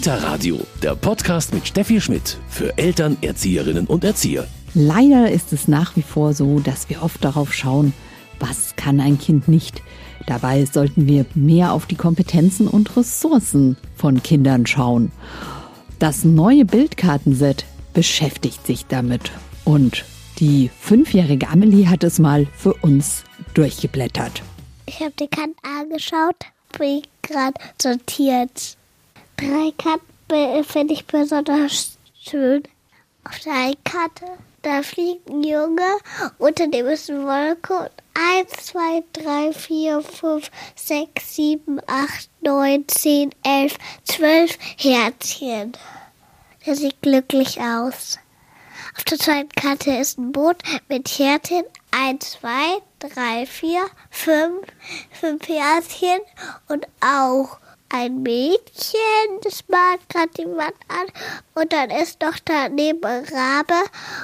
Kita Radio, der Podcast mit Steffi Schmidt für Eltern, Erzieherinnen und Erzieher. Leider ist es nach wie vor so, dass wir oft darauf schauen, was kann ein Kind nicht. Dabei sollten wir mehr auf die Kompetenzen und Ressourcen von Kindern schauen. Das neue Bildkartenset beschäftigt sich damit und die fünfjährige Amelie hat es mal für uns durchgeblättert. Ich habe die Karten angeschaut, bin gerade sortiert. Drei Karten finde ich besonders schön. Auf der einen Karte, da fliegt ein Junge, unter dem ist eine Wolke und 1, 2, 3, 4, 5, 6, 7, 8, 9, 10, 11, 12 Herzchen. Der sieht glücklich aus. Auf der zweiten Karte ist ein Boot mit Herzchen. 1, 2, 3, 4, 5, 5 Herzchen und auch ein Mädchen, das malt gerade jemand an. Und dann ist noch daneben ein Rabe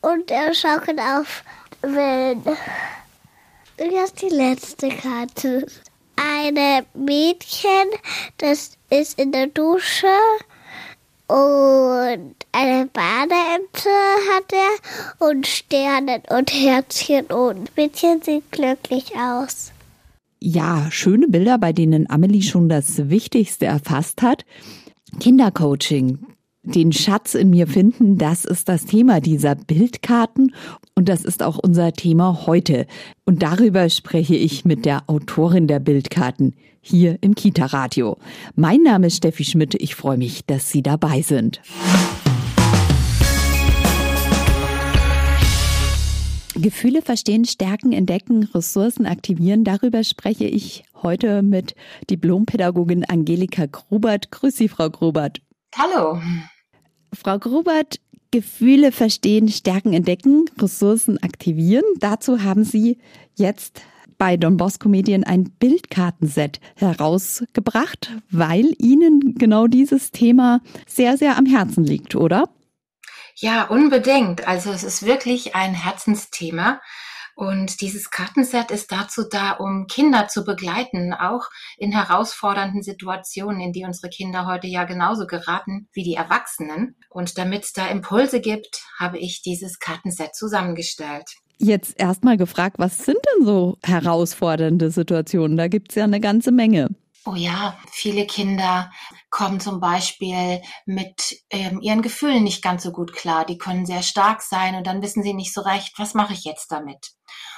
und er schaukelt auf Wellen. Und jetzt die letzte Karte. Eine Mädchen, das ist in der Dusche und eine Badeente hat er und Sterne und Herzchen und Mädchen sieht glücklich aus. Ja, schöne Bilder, bei denen Amelie schon das Wichtigste erfasst hat. Kindercoaching, den Schatz in mir finden, das ist das Thema dieser Bildkarten und das ist auch unser Thema heute. Und darüber spreche ich mit der Autorin der Bildkarten hier im Kita Radio. Mein Name ist Steffi Schmidt. Ich freue mich, dass Sie dabei sind. Gefühle verstehen, stärken, entdecken, Ressourcen aktivieren. Darüber spreche ich heute mit Diplompädagogin Angelika Grubert. Grüß Sie, Frau Grubert. Hallo. Frau Grubert, Gefühle verstehen, stärken, entdecken, Ressourcen aktivieren. Dazu haben Sie jetzt bei Don Bosco Medien ein Bildkartenset herausgebracht, weil Ihnen genau dieses Thema sehr, sehr am Herzen liegt, oder? Ja, unbedingt. Also es ist wirklich ein Herzensthema. Und dieses Kartenset ist dazu da, um Kinder zu begleiten, auch in herausfordernden Situationen, in die unsere Kinder heute ja genauso geraten wie die Erwachsenen. Und damit es da Impulse gibt, habe ich dieses Kartenset zusammengestellt. Jetzt erstmal gefragt, was sind denn so herausfordernde Situationen? Da gibt es ja eine ganze Menge. Oh ja, viele Kinder kommen zum Beispiel mit ähm, ihren Gefühlen nicht ganz so gut klar. Die können sehr stark sein und dann wissen sie nicht so recht, was mache ich jetzt damit?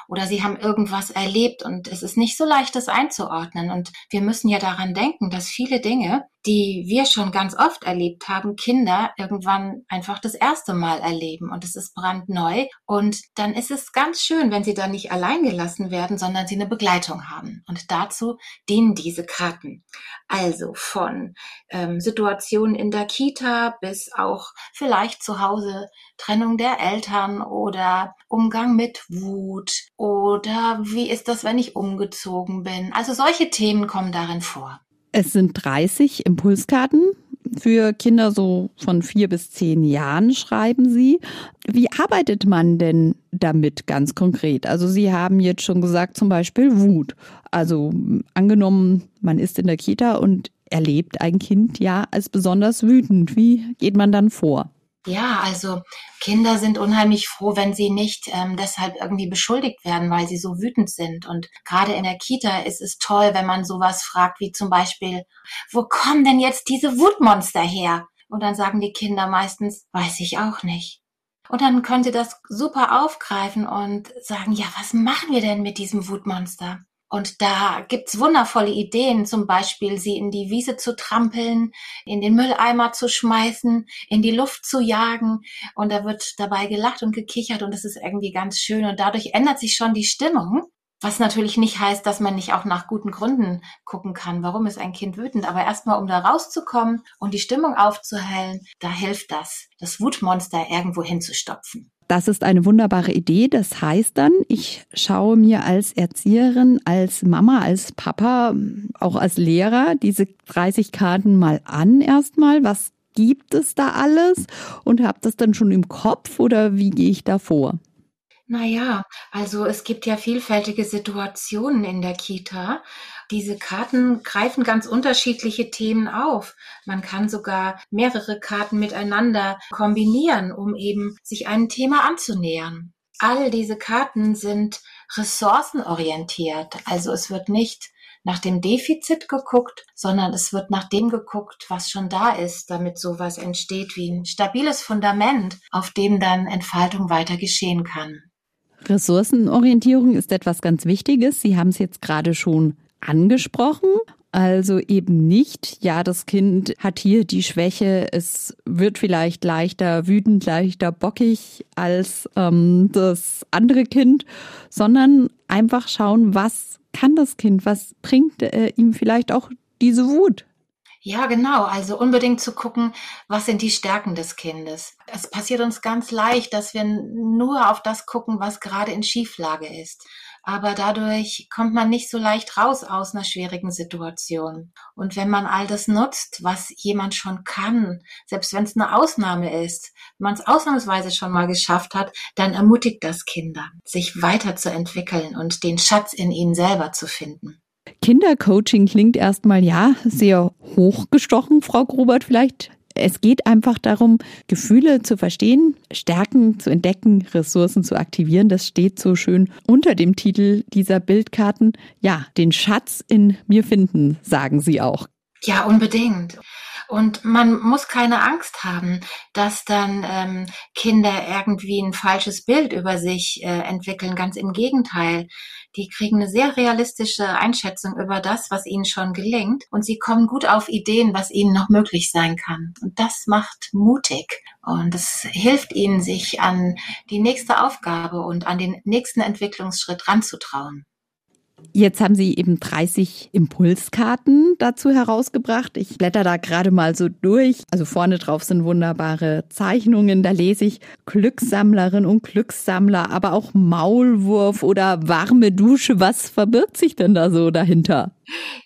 oder sie haben irgendwas erlebt und es ist nicht so leicht, das einzuordnen. Und wir müssen ja daran denken, dass viele Dinge, die wir schon ganz oft erlebt haben, Kinder irgendwann einfach das erste Mal erleben und es ist brandneu. Und dann ist es ganz schön, wenn sie da nicht allein gelassen werden, sondern sie eine Begleitung haben. Und dazu dienen diese Karten. Also von ähm, Situationen in der Kita bis auch vielleicht zu Hause Trennung der Eltern oder Umgang mit Wut oder wie ist das, wenn ich umgezogen bin. Also solche Themen kommen darin vor. Es sind 30 Impulskarten für Kinder so von vier bis zehn Jahren, schreiben Sie. Wie arbeitet man denn damit ganz konkret? Also Sie haben jetzt schon gesagt, zum Beispiel Wut. Also angenommen, man ist in der Kita und erlebt ein Kind ja als besonders wütend. Wie geht man dann vor? Ja, also Kinder sind unheimlich froh, wenn sie nicht ähm, deshalb irgendwie beschuldigt werden, weil sie so wütend sind. Und gerade in der Kita ist es toll, wenn man sowas fragt, wie zum Beispiel, wo kommen denn jetzt diese Wutmonster her? Und dann sagen die Kinder meistens, weiß ich auch nicht. Und dann können sie das super aufgreifen und sagen, ja, was machen wir denn mit diesem Wutmonster? Und da gibt's wundervolle Ideen, zum Beispiel sie in die Wiese zu trampeln, in den Mülleimer zu schmeißen, in die Luft zu jagen. Und da wird dabei gelacht und gekichert und das ist irgendwie ganz schön. Und dadurch ändert sich schon die Stimmung. Was natürlich nicht heißt, dass man nicht auch nach guten Gründen gucken kann, warum ist ein Kind wütend. Aber erstmal, um da rauszukommen und die Stimmung aufzuhellen, da hilft das, das Wutmonster irgendwo hinzustopfen. Das ist eine wunderbare Idee. Das heißt dann, ich schaue mir als Erzieherin, als Mama, als Papa, auch als Lehrer diese 30 Karten mal an erstmal. Was gibt es da alles? Und habe das dann schon im Kopf oder wie gehe ich da vor? Naja, also es gibt ja vielfältige Situationen in der Kita Diese Karten greifen ganz unterschiedliche Themen auf. Man kann sogar mehrere Karten miteinander kombinieren, um eben sich einem Thema anzunähern. All diese Karten sind ressourcenorientiert. Also es wird nicht nach dem Defizit geguckt, sondern es wird nach dem geguckt, was schon da ist, damit sowas entsteht wie ein stabiles Fundament, auf dem dann Entfaltung weiter geschehen kann. Ressourcenorientierung ist etwas ganz Wichtiges. Sie haben es jetzt gerade schon angesprochen. Also eben nicht, ja, das Kind hat hier die Schwäche, es wird vielleicht leichter wütend, leichter bockig als ähm, das andere Kind, sondern einfach schauen, was kann das Kind, was bringt äh, ihm vielleicht auch diese Wut. Ja, genau. Also unbedingt zu gucken, was sind die Stärken des Kindes. Es passiert uns ganz leicht, dass wir nur auf das gucken, was gerade in Schieflage ist aber dadurch kommt man nicht so leicht raus aus einer schwierigen Situation. Und wenn man all das nutzt, was jemand schon kann, selbst wenn es eine Ausnahme ist, wenn man es ausnahmsweise schon mal geschafft hat, dann ermutigt das Kinder, sich weiterzuentwickeln und den Schatz in ihnen selber zu finden. Kindercoaching klingt erstmal ja sehr hochgestochen, Frau Grobert. Vielleicht es geht einfach darum, Gefühle zu verstehen, Stärken zu entdecken, Ressourcen zu aktivieren. Das steht so schön unter dem Titel dieser Bildkarten. Ja, den Schatz in mir finden, sagen Sie auch. Ja, unbedingt. Und man muss keine Angst haben, dass dann ähm, Kinder irgendwie ein falsches Bild über sich äh, entwickeln. Ganz im Gegenteil. Die kriegen eine sehr realistische Einschätzung über das, was ihnen schon gelingt. Und sie kommen gut auf Ideen, was ihnen noch möglich sein kann. Und das macht mutig. Und es hilft ihnen, sich an die nächste Aufgabe und an den nächsten Entwicklungsschritt ranzutrauen. Jetzt haben Sie eben 30 Impulskarten dazu herausgebracht. Ich blätter da gerade mal so durch. Also vorne drauf sind wunderbare Zeichnungen. Da lese ich Glückssammlerin und Glückssammler, aber auch Maulwurf oder warme Dusche. Was verbirgt sich denn da so dahinter?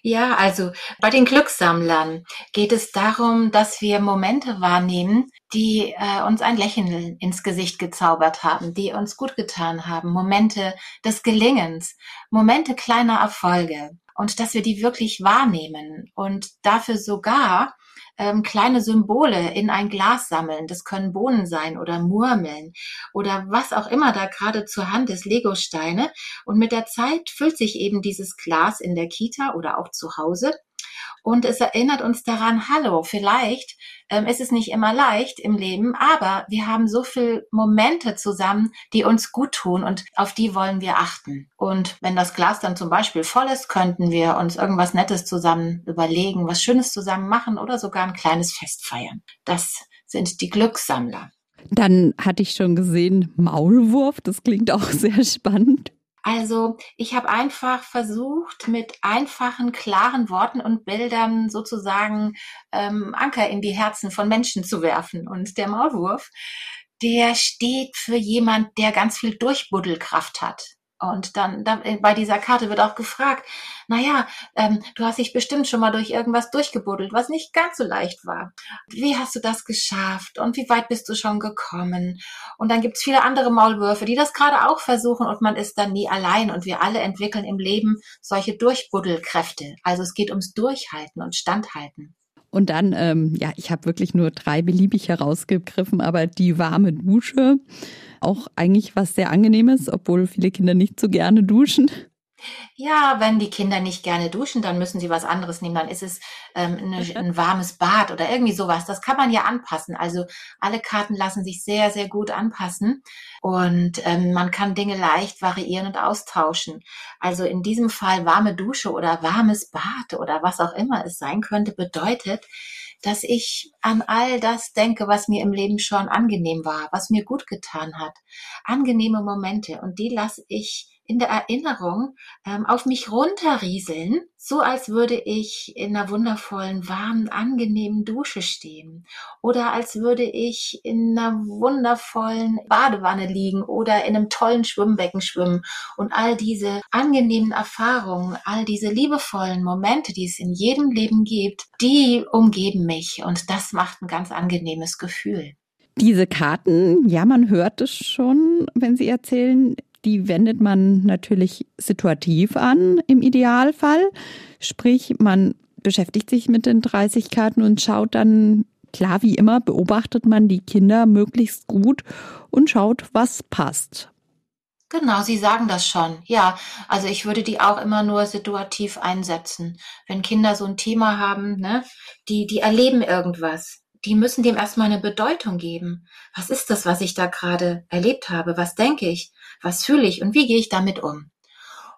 Ja, also bei den Glückssammlern geht es darum, dass wir Momente wahrnehmen, die äh, uns ein Lächeln ins Gesicht gezaubert haben, die uns gut getan haben, Momente des Gelingens, Momente kleiner Erfolge und dass wir die wirklich wahrnehmen und dafür sogar ähm, kleine Symbole in ein Glas sammeln. Das können Bohnen sein oder Murmeln oder was auch immer da gerade zur Hand ist, Legosteine. Und mit der Zeit füllt sich eben dieses Glas in der Kita oder auch zu Hause und es erinnert uns daran, hallo, vielleicht ähm, ist es nicht immer leicht im Leben, aber wir haben so viele Momente zusammen, die uns gut tun und auf die wollen wir achten. Und wenn das Glas dann zum Beispiel voll ist, könnten wir uns irgendwas Nettes zusammen überlegen, was Schönes zusammen machen oder sogar ein kleines Fest feiern. Das sind die Glückssammler. Dann hatte ich schon gesehen, Maulwurf, das klingt auch sehr spannend. Also ich habe einfach versucht, mit einfachen, klaren Worten und Bildern sozusagen ähm, Anker in die Herzen von Menschen zu werfen. Und der Maulwurf, der steht für jemand, der ganz viel Durchbuddelkraft hat. Und dann, dann äh, bei dieser Karte wird auch gefragt, naja, ähm, du hast dich bestimmt schon mal durch irgendwas durchgebuddelt, was nicht ganz so leicht war. Wie hast du das geschafft und wie weit bist du schon gekommen? Und dann gibt's viele andere Maulwürfe, die das gerade auch versuchen und man ist dann nie allein und wir alle entwickeln im Leben solche Durchbuddelkräfte. Also es geht ums Durchhalten und Standhalten. Und dann, ähm, ja, ich habe wirklich nur drei beliebig herausgegriffen, aber die warme Dusche auch eigentlich was sehr angenehmes, obwohl viele Kinder nicht so gerne duschen. Ja, wenn die Kinder nicht gerne duschen, dann müssen sie was anderes nehmen. Dann ist es ähm, eine, ein warmes Bad oder irgendwie sowas. Das kann man ja anpassen. Also alle Karten lassen sich sehr, sehr gut anpassen und ähm, man kann Dinge leicht variieren und austauschen. Also in diesem Fall warme Dusche oder warmes Bad oder was auch immer es sein könnte, bedeutet, dass ich an all das denke, was mir im Leben schon angenehm war, was mir gut getan hat. Angenehme Momente und die lasse ich in der Erinnerung ähm, auf mich runterrieseln, so als würde ich in einer wundervollen, warmen, angenehmen Dusche stehen. Oder als würde ich in einer wundervollen Badewanne liegen oder in einem tollen Schwimmbecken schwimmen. Und all diese angenehmen Erfahrungen, all diese liebevollen Momente, die es in jedem Leben gibt, die umgeben mich. Und das macht ein ganz angenehmes Gefühl. Diese Karten, ja, man hört es schon, wenn Sie erzählen, die wendet man natürlich situativ an im Idealfall. Sprich, man beschäftigt sich mit den 30 Karten und schaut dann, klar wie immer, beobachtet man die Kinder möglichst gut und schaut, was passt. Genau, Sie sagen das schon. Ja, also ich würde die auch immer nur situativ einsetzen. Wenn Kinder so ein Thema haben, ne, die, die erleben irgendwas. Die müssen dem erstmal eine Bedeutung geben. Was ist das, was ich da gerade erlebt habe? Was denke ich? Was fühle ich? Und wie gehe ich damit um?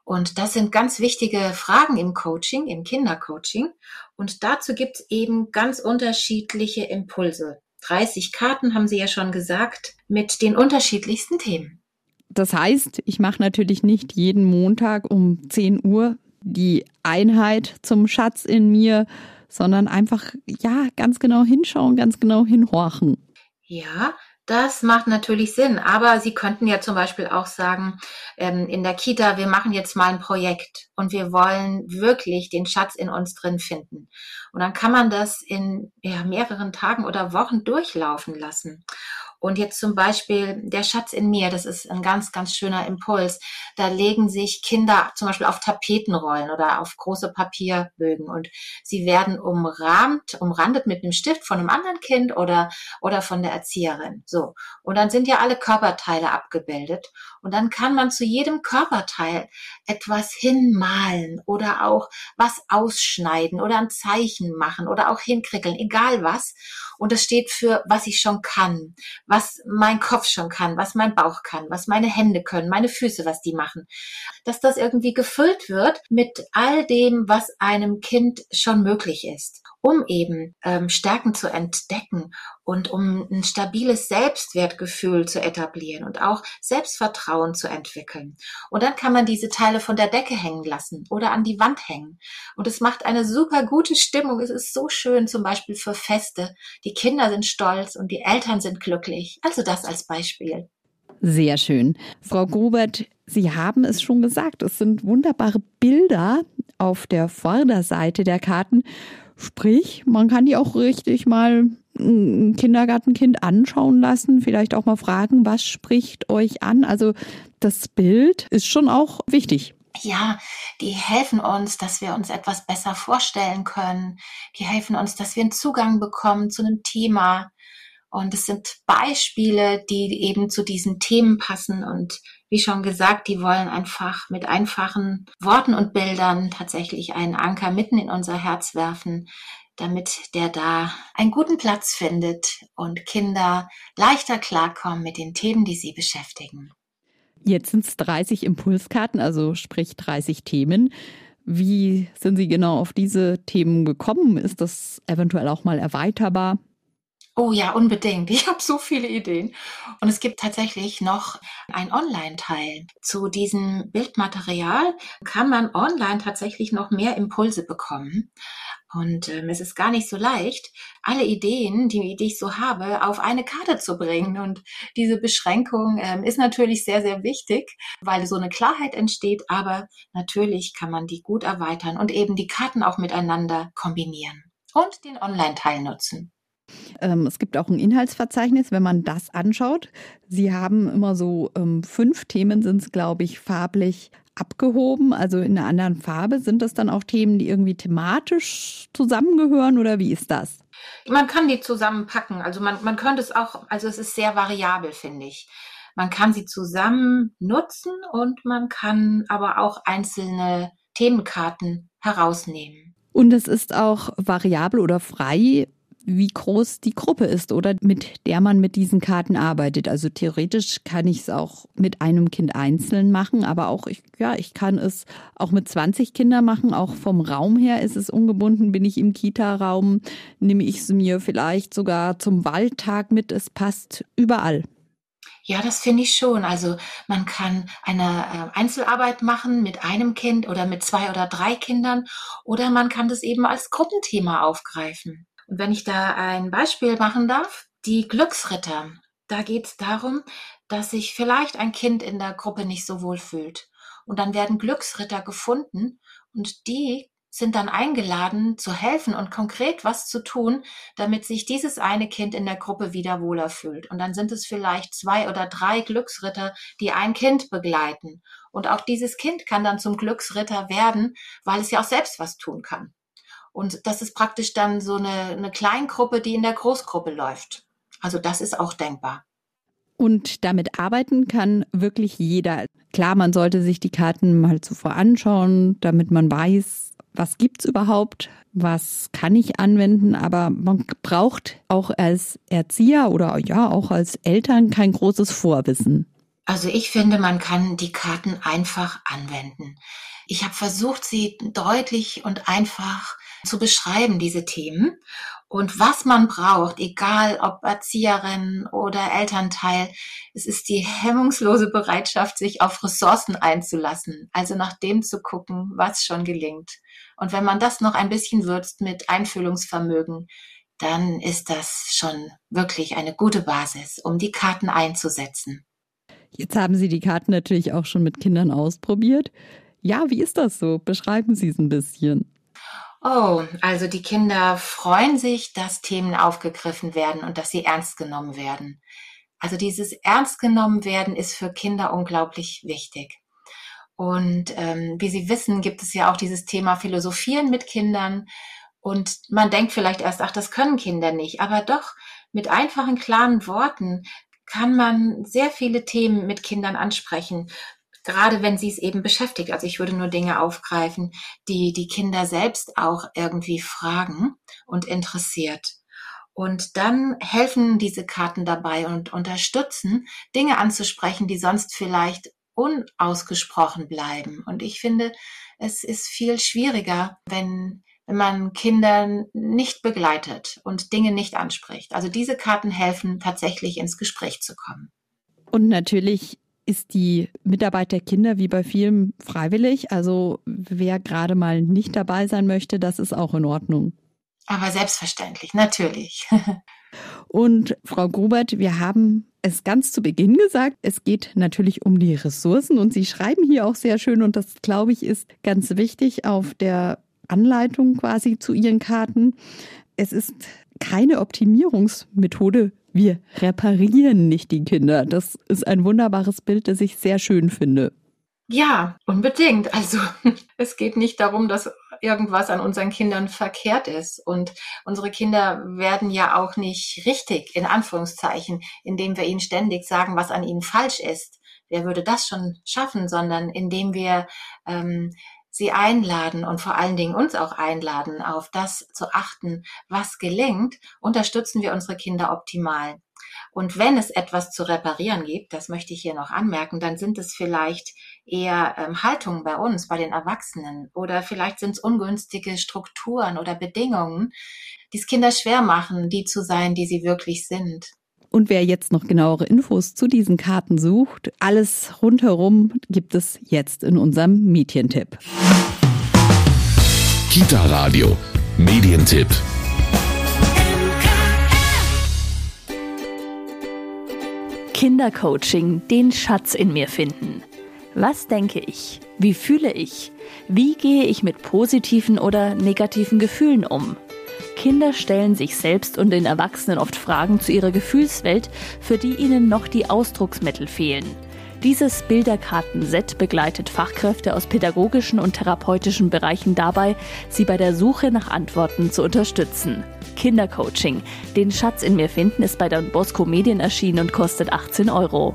Und das sind ganz wichtige Fragen im Coaching, im Kindercoaching. Und dazu gibt es eben ganz unterschiedliche Impulse. 30 Karten haben Sie ja schon gesagt, mit den unterschiedlichsten Themen. Das heißt, ich mache natürlich nicht jeden Montag um 10 Uhr die Einheit zum Schatz in mir, sondern einfach, ja, ganz genau hinschauen, ganz genau hinhorchen. Ja, das macht natürlich Sinn, aber Sie könnten ja zum Beispiel auch sagen, ähm, in der Kita, wir machen jetzt mal ein Projekt und wir wollen wirklich den Schatz in uns drin finden. Und dann kann man das in ja, mehreren Tagen oder Wochen durchlaufen lassen. Und jetzt zum Beispiel der Schatz in mir, das ist ein ganz, ganz schöner Impuls. Da legen sich Kinder zum Beispiel auf Tapetenrollen oder auf große Papierbögen und sie werden umrahmt, umrandet mit einem Stift von einem anderen Kind oder, oder von der Erzieherin. So. Und dann sind ja alle Körperteile abgebildet. Und dann kann man zu jedem Körperteil etwas hinmalen oder auch was ausschneiden oder ein Zeichen machen oder auch hinkrickeln, egal was. Und das steht für, was ich schon kann, was mein Kopf schon kann, was mein Bauch kann, was meine Hände können, meine Füße, was die machen. Dass das irgendwie gefüllt wird mit all dem, was einem Kind schon möglich ist um eben ähm, Stärken zu entdecken und um ein stabiles Selbstwertgefühl zu etablieren und auch Selbstvertrauen zu entwickeln. Und dann kann man diese Teile von der Decke hängen lassen oder an die Wand hängen. Und es macht eine super gute Stimmung. Es ist so schön, zum Beispiel für Feste. Die Kinder sind stolz und die Eltern sind glücklich. Also das als Beispiel. Sehr schön. Frau Grubert, Sie haben es schon gesagt, es sind wunderbare Bilder auf der Vorderseite der Karten Sprich, man kann die auch richtig mal ein Kindergartenkind anschauen lassen, vielleicht auch mal fragen, was spricht euch an? Also das Bild ist schon auch wichtig. Ja, die helfen uns, dass wir uns etwas besser vorstellen können. Die helfen uns, dass wir einen Zugang bekommen zu einem Thema. Und es sind Beispiele, die eben zu diesen Themen passen und wie schon gesagt, die wollen einfach mit einfachen Worten und Bildern tatsächlich einen Anker mitten in unser Herz werfen, damit der da einen guten Platz findet und Kinder leichter klarkommen mit den Themen, die sie beschäftigen. Jetzt sind es 30 Impulskarten, also sprich 30 Themen. Wie sind Sie genau auf diese Themen gekommen? Ist das eventuell auch mal erweiterbar? Oh ja, unbedingt. Ich habe so viele Ideen. Und es gibt tatsächlich noch ein Online-Teil. Zu diesem Bildmaterial kann man online tatsächlich noch mehr Impulse bekommen. Und ähm, es ist gar nicht so leicht, alle Ideen, die, die ich so habe, auf eine Karte zu bringen. Und diese Beschränkung ähm, ist natürlich sehr, sehr wichtig, weil so eine Klarheit entsteht. Aber natürlich kann man die gut erweitern und eben die Karten auch miteinander kombinieren und den Online-Teil nutzen. Ähm, es gibt auch ein Inhaltsverzeichnis, wenn man das anschaut. Sie haben immer so ähm, fünf Themen, sind es, glaube ich, farblich abgehoben, also in einer anderen Farbe. Sind das dann auch Themen, die irgendwie thematisch zusammengehören oder wie ist das? Man kann die zusammenpacken. Also man, man könnte es auch, also es ist sehr variabel, finde ich. Man kann sie zusammen nutzen und man kann aber auch einzelne Themenkarten herausnehmen. Und es ist auch variabel oder frei wie groß die Gruppe ist oder mit der man mit diesen Karten arbeitet. Also theoretisch kann ich es auch mit einem Kind einzeln machen, aber auch ich, ja, ich kann es auch mit 20 Kindern machen. Auch vom Raum her ist es ungebunden. Bin ich im Kita-Raum, nehme ich es mir vielleicht sogar zum Waldtag mit. Es passt überall. Ja, das finde ich schon. Also man kann eine äh, Einzelarbeit machen mit einem Kind oder mit zwei oder drei Kindern oder man kann das eben als Gruppenthema aufgreifen. Und wenn ich da ein Beispiel machen darf, die Glücksritter. Da geht es darum, dass sich vielleicht ein Kind in der Gruppe nicht so wohl fühlt. Und dann werden Glücksritter gefunden und die sind dann eingeladen zu helfen und konkret was zu tun, damit sich dieses eine Kind in der Gruppe wieder wohler fühlt. Und dann sind es vielleicht zwei oder drei Glücksritter, die ein Kind begleiten. Und auch dieses Kind kann dann zum Glücksritter werden, weil es ja auch selbst was tun kann. Und das ist praktisch dann so eine, eine Kleingruppe, die in der Großgruppe läuft. Also das ist auch denkbar. Und damit arbeiten kann wirklich jeder. Klar, man sollte sich die Karten mal zuvor anschauen, damit man weiß, was gibt's überhaupt, was kann ich anwenden, aber man braucht auch als Erzieher oder ja auch als Eltern kein großes Vorwissen. Also ich finde, man kann die Karten einfach anwenden. Ich habe versucht, sie deutlich und einfach zu beschreiben, diese Themen. Und was man braucht, egal ob Erzieherin oder Elternteil, es ist die hemmungslose Bereitschaft, sich auf Ressourcen einzulassen, also nach dem zu gucken, was schon gelingt. Und wenn man das noch ein bisschen würzt mit Einfühlungsvermögen, dann ist das schon wirklich eine gute Basis, um die Karten einzusetzen. Jetzt haben Sie die Karten natürlich auch schon mit Kindern ausprobiert. Ja, wie ist das so? Beschreiben Sie es ein bisschen. Oh, also die Kinder freuen sich, dass Themen aufgegriffen werden und dass sie ernst genommen werden. Also dieses Ernst genommen werden ist für Kinder unglaublich wichtig. Und ähm, wie Sie wissen, gibt es ja auch dieses Thema Philosophieren mit Kindern. Und man denkt vielleicht erst, ach, das können Kinder nicht. Aber doch, mit einfachen, klaren Worten kann man sehr viele Themen mit Kindern ansprechen gerade wenn sie es eben beschäftigt. Also ich würde nur Dinge aufgreifen, die die Kinder selbst auch irgendwie fragen und interessiert. Und dann helfen diese Karten dabei und unterstützen, Dinge anzusprechen, die sonst vielleicht unausgesprochen bleiben. Und ich finde, es ist viel schwieriger, wenn, man Kinder nicht begleitet und Dinge nicht anspricht. Also diese Karten helfen tatsächlich ins Gespräch zu kommen. Und natürlich ist die Mitarbeit der Kinder wie bei vielen freiwillig. Also wer gerade mal nicht dabei sein möchte, das ist auch in Ordnung. Aber selbstverständlich, natürlich. Und Frau Grubert, wir haben es ganz zu Beginn gesagt, es geht natürlich um die Ressourcen und Sie schreiben hier auch sehr schön und das glaube ich ist ganz wichtig auf der Anleitung quasi zu Ihren Karten. Es ist keine Optimierungsmethode wir reparieren nicht die Kinder. Das ist ein wunderbares Bild, das ich sehr schön finde. Ja, unbedingt. Also es geht nicht darum, dass irgendwas an unseren Kindern verkehrt ist. Und unsere Kinder werden ja auch nicht richtig, in Anführungszeichen, indem wir ihnen ständig sagen, was an ihnen falsch ist. Wer würde das schon schaffen, sondern indem wir ähm, sie einladen und vor allen Dingen uns auch einladen, auf das zu achten, was gelingt, unterstützen wir unsere Kinder optimal. Und wenn es etwas zu reparieren gibt, das möchte ich hier noch anmerken, dann sind es vielleicht eher ähm, Haltungen bei uns, bei den Erwachsenen oder vielleicht sind es ungünstige Strukturen oder Bedingungen, die es Kinder schwer machen, die zu sein, die sie wirklich sind. Und wer jetzt noch genauere Infos zu diesen Karten sucht, alles rundherum gibt es jetzt in unserem Medientipp. Kita Radio, Medientipp. Kindercoaching, den Schatz in mir finden. Was denke ich? Wie fühle ich? Wie gehe ich mit positiven oder negativen Gefühlen um? Kinder stellen sich selbst und den Erwachsenen oft Fragen zu ihrer Gefühlswelt, für die ihnen noch die Ausdrucksmittel fehlen. Dieses Bilderkartenset begleitet Fachkräfte aus pädagogischen und therapeutischen Bereichen dabei, sie bei der Suche nach Antworten zu unterstützen. Kindercoaching. Den Schatz in mir finden ist bei Don Bosco Medien erschienen und kostet 18 Euro.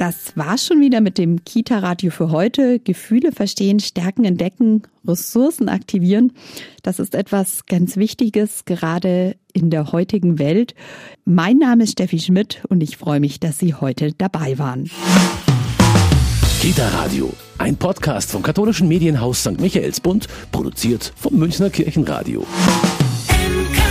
Das war schon wieder mit dem Kita-Radio für heute. Gefühle verstehen, Stärken entdecken, Ressourcen aktivieren. Das ist etwas ganz Wichtiges, gerade in der heutigen Welt. Mein Name ist Steffi Schmidt und ich freue mich, dass Sie heute dabei waren. Kita Radio, ein Podcast vom katholischen Medienhaus St. Michaelsbund, produziert vom Münchner Kirchenradio. MK